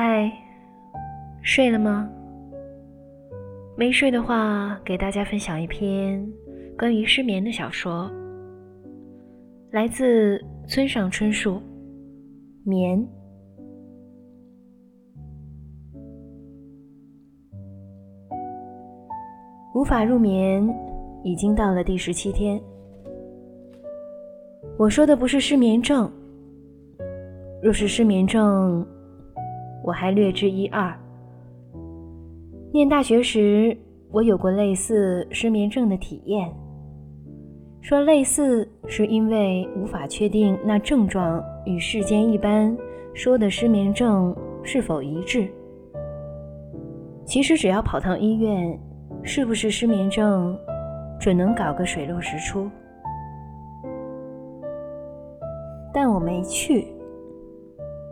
嗨，睡了吗？没睡的话，给大家分享一篇关于失眠的小说，来自村上春树，《眠》。无法入眠，已经到了第十七天。我说的不是失眠症，若是失眠症。我还略知一二。念大学时，我有过类似失眠症的体验。说类似，是因为无法确定那症状与世间一般说的失眠症是否一致。其实只要跑趟医院，是不是失眠症，准能搞个水落石出。但我没去。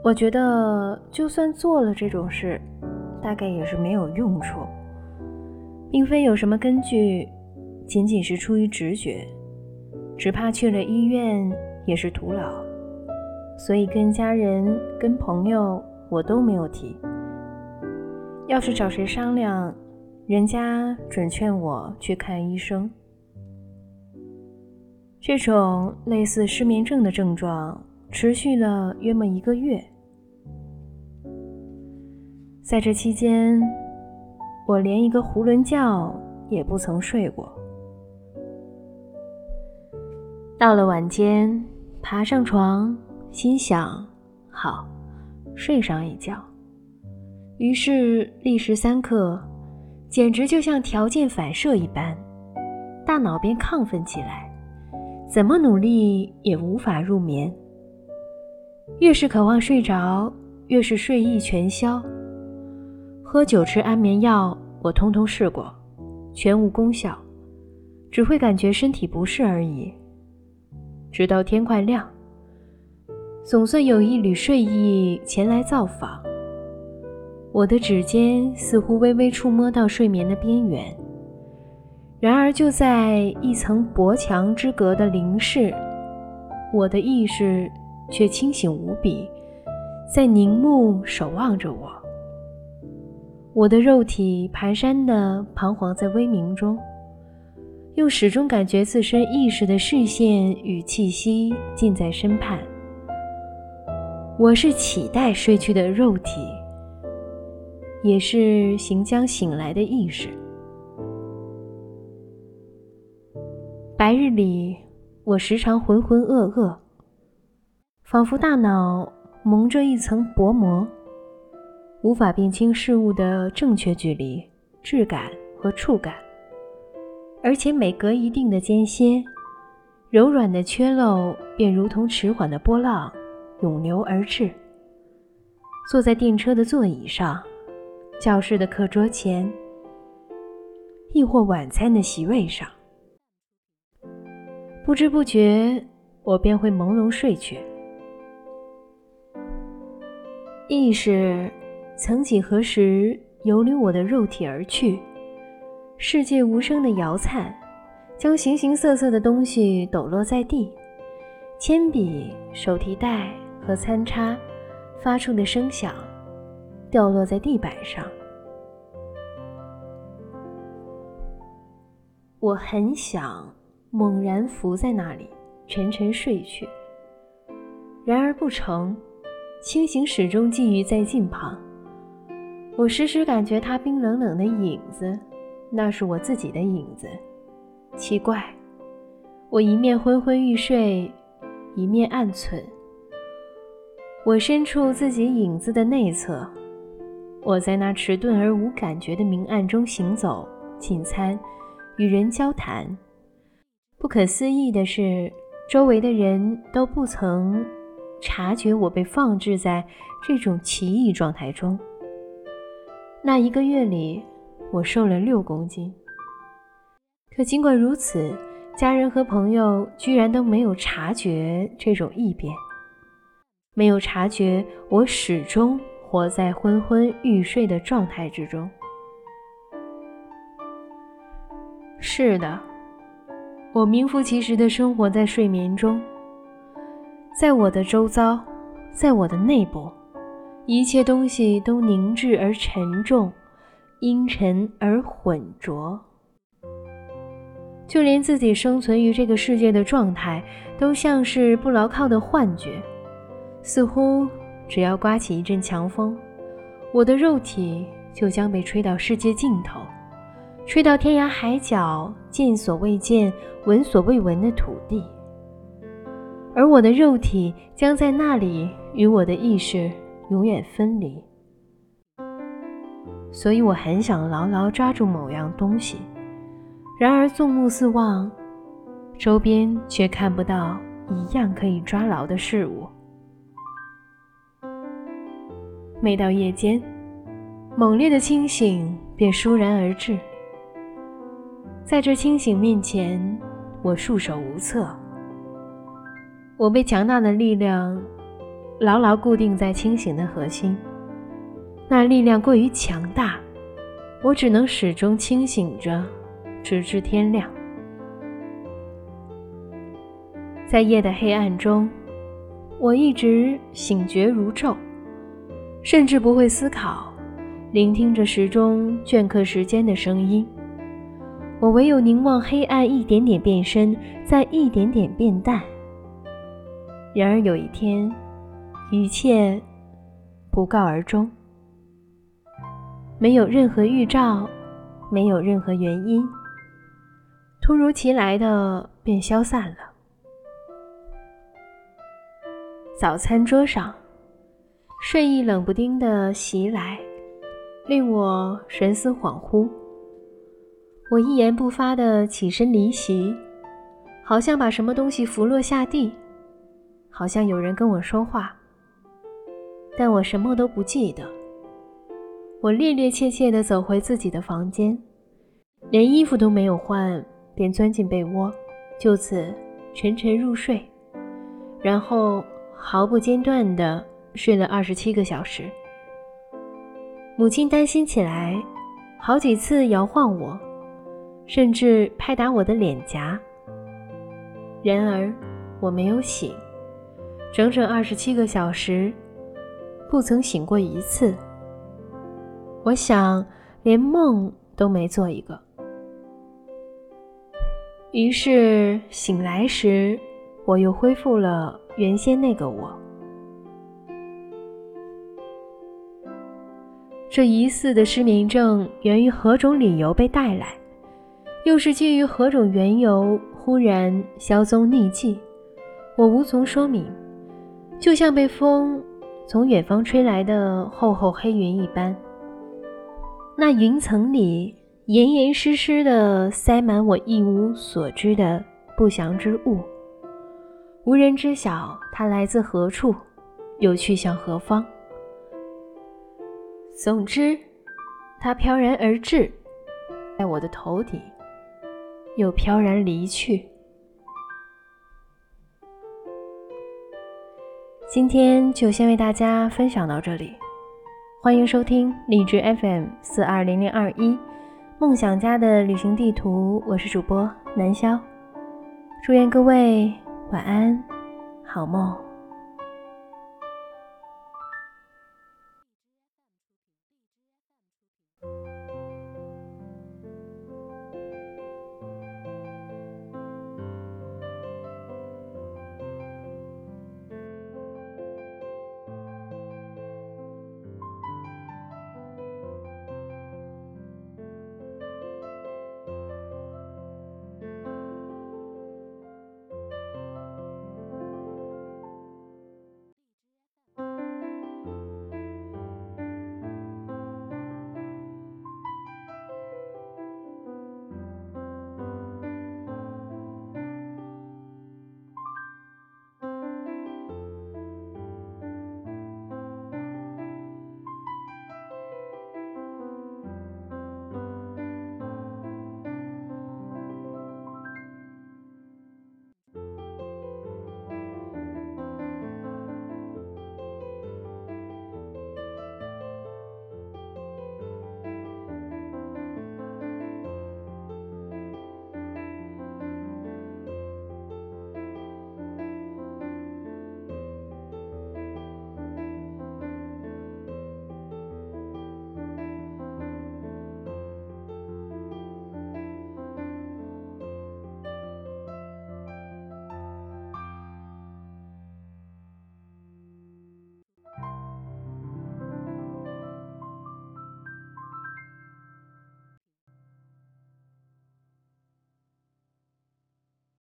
我觉得，就算做了这种事，大概也是没有用处，并非有什么根据，仅仅是出于直觉，只怕去了医院也是徒劳，所以跟家人、跟朋友我都没有提。要是找谁商量，人家准劝我去看医生。这种类似失眠症的症状持续了约莫一个月。在这期间，我连一个囫囵觉也不曾睡过。到了晚间，爬上床，心想：好，睡上一觉。于是立时三刻，简直就像条件反射一般，大脑便亢奋起来，怎么努力也无法入眠。越是渴望睡着，越是睡意全消。喝酒、吃安眠药，我通通试过，全无功效，只会感觉身体不适而已。直到天快亮，总算有一缕睡意前来造访。我的指尖似乎微微触摸到睡眠的边缘，然而就在一层薄墙之隔的临室，我的意识却清醒无比，在凝目守望着我。我的肉体蹒跚地彷徨在微明中，又始终感觉自身意识的视线与气息近在身畔。我是期待睡去的肉体，也是行将醒来的意识。白日里，我时常浑浑噩噩，仿佛大脑蒙着一层薄膜。无法辨清事物的正确距离、质感和触感，而且每隔一定的间歇，柔软的缺漏便如同迟缓的波浪涌流而至。坐在电车的座椅上，教室的课桌前，亦或晚餐的席位上，不知不觉，我便会朦胧睡去，意识。曾几何时，游离我的肉体而去，世界无声的摇颤，将形形色色的东西抖落在地，铅笔、手提袋和餐叉发出的声响，掉落在地板上。我很想猛然伏在那里，沉沉睡去，然而不成，清醒始终觊觎在近旁。我时时感觉他冰冷冷的影子，那是我自己的影子。奇怪，我一面昏昏欲睡，一面暗忖：我身处自己影子的内侧，我在那迟钝而无感觉的明暗中行走、进餐、与人交谈。不可思议的是，周围的人都不曾察觉我被放置在这种奇异状态中。那一个月里，我瘦了六公斤。可尽管如此，家人和朋友居然都没有察觉这种异变，没有察觉我始终活在昏昏欲睡的状态之中。是的，我名副其实的生活在睡眠中，在我的周遭，在我的内部。一切东西都凝滞而沉重，阴沉而浑浊。就连自己生存于这个世界的状态，都像是不牢靠的幻觉。似乎只要刮起一阵强风，我的肉体就将被吹到世界尽头，吹到天涯海角、见所未见、闻所未闻的土地。而我的肉体将在那里与我的意识永远分离。所以我很想牢牢抓住某样东西。然而，纵目四望，周边却看不到一样可以抓牢的事物。每到夜间，猛烈的清醒便倏然而至。在这清醒面前，我束手无策。我被强大的力量牢牢固定在清醒的核心，那力量过于强大，我只能始终清醒着。直至天亮，在夜的黑暗中，我一直醒觉如昼，甚至不会思考，聆听着时钟镌刻时间的声音。我唯有凝望黑暗一点点变深，再一点点变淡。然而有一天，一切不告而终，没有任何预兆，没有任何原因。突如其来的便消散了。早餐桌上，睡意冷不丁的袭来，令我神思恍惚。我一言不发的起身离席，好像把什么东西拂落下地，好像有人跟我说话，但我什么都不记得。我趔趔趄趄的走回自己的房间，连衣服都没有换。便钻进被窝，就此沉沉入睡，然后毫不间断地睡了二十七个小时。母亲担心起来，好几次摇晃我，甚至拍打我的脸颊。然而我没有醒，整整二十七个小时，不曾醒过一次。我想，连梦都没做一个。于是醒来时，我又恢复了原先那个我。这疑似的失眠症源于何种理由被带来？又是基于何种缘由忽然销踪匿迹？我无从说明，就像被风从远方吹来的厚厚黑云一般。那云层里。严严实实的塞满我一无所知的不祥之物，无人知晓它来自何处，又去向何方。总之，它飘然而至，在我的头顶，又飘然离去。今天就先为大家分享到这里，欢迎收听荔枝 FM 四二零零二一。梦想家的旅行地图，我是主播南潇，祝愿各位晚安，好梦。